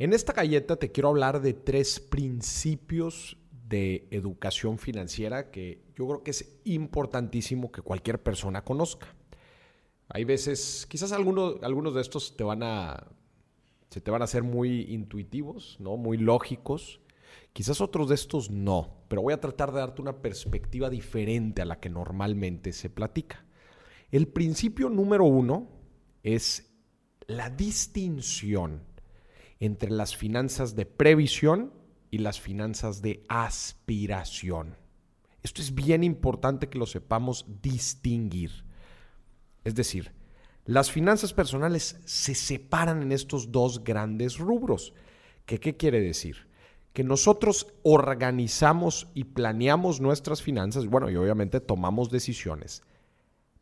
En esta galleta te quiero hablar de tres principios de educación financiera que yo creo que es importantísimo que cualquier persona conozca. Hay veces, quizás algunos, de estos te van a, se te van a hacer muy intuitivos, ¿no? muy lógicos. Quizás otros de estos no, pero voy a tratar de darte una perspectiva diferente a la que normalmente se platica. El principio número uno es la distinción entre las finanzas de previsión y las finanzas de aspiración. Esto es bien importante que lo sepamos distinguir. Es decir, las finanzas personales se separan en estos dos grandes rubros. ¿Qué, qué quiere decir? Que nosotros organizamos y planeamos nuestras finanzas, bueno, y obviamente tomamos decisiones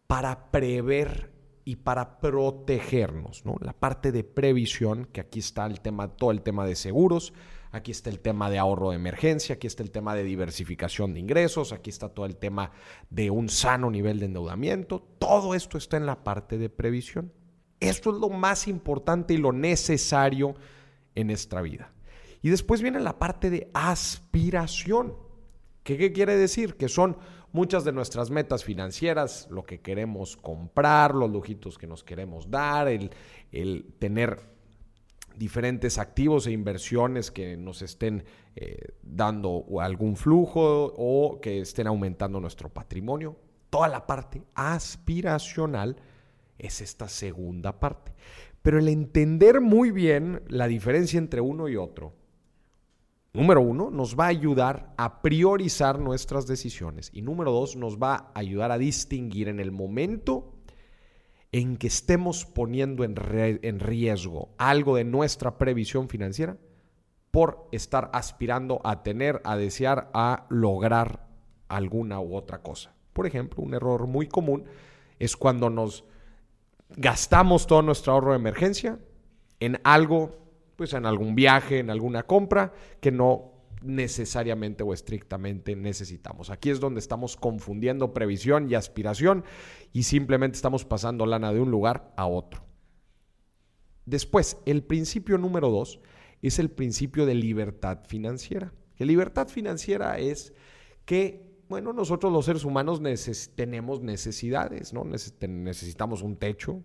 para prever y para protegernos, ¿no? La parte de previsión, que aquí está el tema, todo el tema de seguros, aquí está el tema de ahorro de emergencia, aquí está el tema de diversificación de ingresos, aquí está todo el tema de un sano nivel de endeudamiento, todo esto está en la parte de previsión. Esto es lo más importante y lo necesario en nuestra vida. Y después viene la parte de aspiración. ¿Qué, quiere decir? Que son muchas de nuestras metas financieras, lo que queremos comprar, los lujitos que nos queremos dar, el, tener diferentes activos e inversiones que nos estén eh, dando algún flujo o que estén aumentando nuestro patrimonio. Toda la parte aspiracional es esta segunda parte. Pero el entender muy bien la diferencia entre uno y otro Número uno, nos va a ayudar a priorizar nuestras decisiones. Y número dos, nos va a ayudar a distinguir en el momento en que estemos poniendo en, en riesgo algo de nuestra previsión financiera por estar aspirando a tener, a desear, a lograr alguna u otra cosa. Por ejemplo, un error muy común es cuando nos gastamos todo nuestro ahorro de emergencia en algo pues en algún viaje, en alguna compra que no necesariamente o estrictamente necesitamos. Aquí es donde estamos confundiendo previsión y aspiración y simplemente estamos pasando lana de un lugar a otro. Después, el principio número dos es el principio de libertad financiera. Que libertad financiera es que, bueno, nosotros los seres humanos tenemos necesidades, ¿no? necesitamos un techo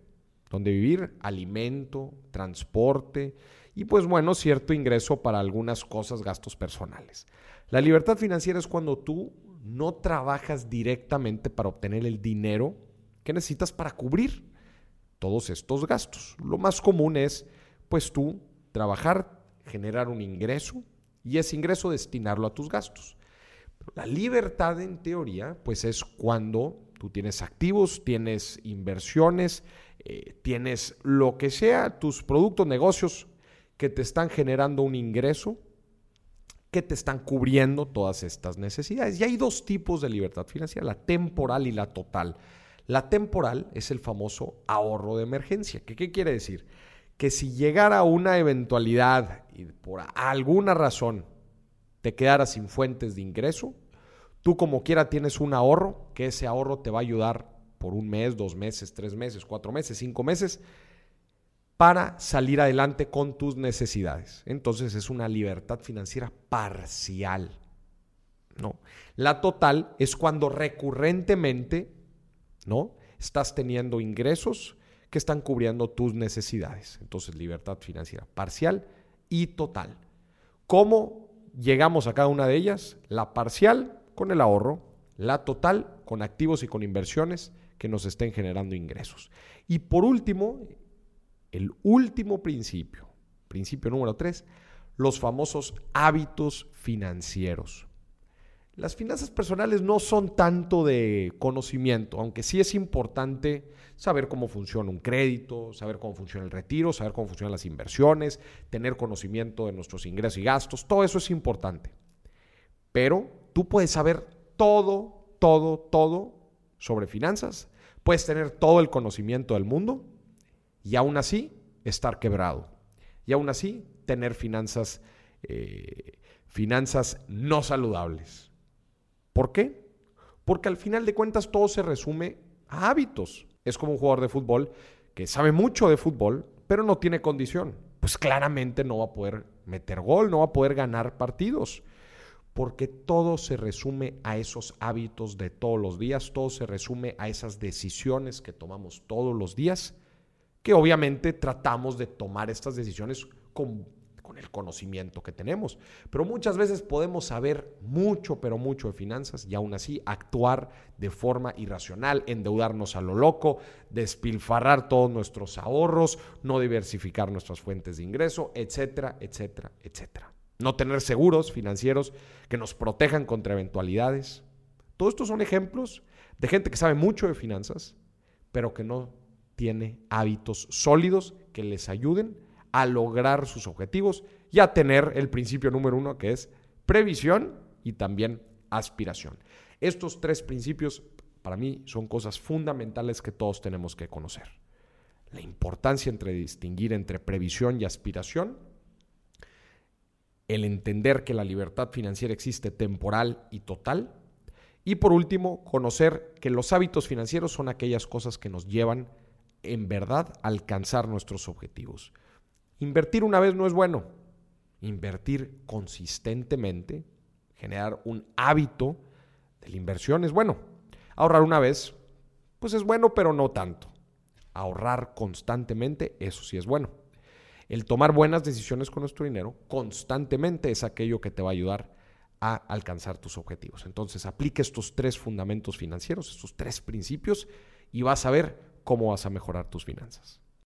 donde vivir, alimento, transporte, y pues bueno, cierto ingreso para algunas cosas, gastos personales. La libertad financiera es cuando tú no trabajas directamente para obtener el dinero que necesitas para cubrir todos estos gastos. Lo más común es pues tú trabajar, generar un ingreso y ese ingreso destinarlo a tus gastos. la libertad en teoría pues es cuando tú tienes activos, tienes inversiones, eh, tienes lo que sea, tus productos, negocios que te están generando un ingreso, que te están cubriendo todas estas necesidades. Y hay dos tipos de libertad financiera, la temporal y la total. La temporal es el famoso ahorro de emergencia. ¿Qué, qué quiere decir? Que si llegara una eventualidad y por alguna razón te quedara sin fuentes de ingreso, tú como quiera tienes un ahorro, que ese ahorro te va a ayudar por un mes, dos meses, tres meses, cuatro meses, cinco meses, para salir adelante con tus necesidades. Entonces es una libertad financiera parcial. ¿no? La total es cuando recurrentemente ¿no? estás teniendo ingresos que están cubriendo tus necesidades. Entonces libertad financiera parcial y total. ¿Cómo llegamos a cada una de ellas? La parcial con el ahorro, la total con activos y con inversiones que nos estén generando ingresos. Y por último, el último principio, principio número tres, los famosos hábitos financieros. Las finanzas personales no son tanto de conocimiento, aunque sí es importante saber cómo funciona un crédito, saber cómo funciona el retiro, saber cómo funcionan las inversiones, tener conocimiento de nuestros ingresos y gastos, todo eso es importante. Pero tú puedes saber todo, todo, todo sobre finanzas, puedes tener todo el conocimiento del mundo, y aún así estar quebrado. Y aún así tener finanzas, eh, finanzas no saludables. ¿Por qué? Porque al final de cuentas todo se resume a hábitos. Es como un jugador de fútbol que sabe mucho de fútbol, pero no tiene condición. pues claramente no va a poder meter gol, no va a poder ganar partidos. Porque todo se resume a esos hábitos de todos los días, todo se resume a esas decisiones que tomamos todos los días, que obviamente tratamos de tomar estas decisiones con con el conocimiento que tenemos. Pero muchas veces podemos saber mucho, pero mucho de finanzas y aún así actuar de forma irracional, endeudarnos a lo loco, despilfarrar todos nuestros ahorros, no diversificar nuestras fuentes de ingreso, etcétera, etcétera, etcétera. No tener seguros financieros que nos protejan contra eventualidades. Todos estos son ejemplos de gente que sabe mucho de finanzas, pero que no tiene hábitos sólidos que les ayuden a lograr sus objetivos y a tener el principio número uno que es previsión y también aspiración. Estos tres principios para mí son cosas fundamentales que todos tenemos que conocer. La importancia entre distinguir entre previsión y aspiración, el entender que la libertad financiera existe temporal y total, y por último, conocer que los hábitos financieros son aquellas cosas que nos llevan en verdad a alcanzar nuestros objetivos. Invertir una vez no es bueno. Invertir consistentemente, generar un hábito de la inversión es bueno. Ahorrar una vez, pues es bueno, pero no tanto. Ahorrar constantemente, eso sí es bueno. El tomar buenas decisiones con nuestro dinero constantemente es aquello que te va a ayudar a alcanzar tus objetivos. Entonces, aplique estos tres fundamentos financieros, estos tres principios, y vas a ver cómo vas a mejorar tus finanzas.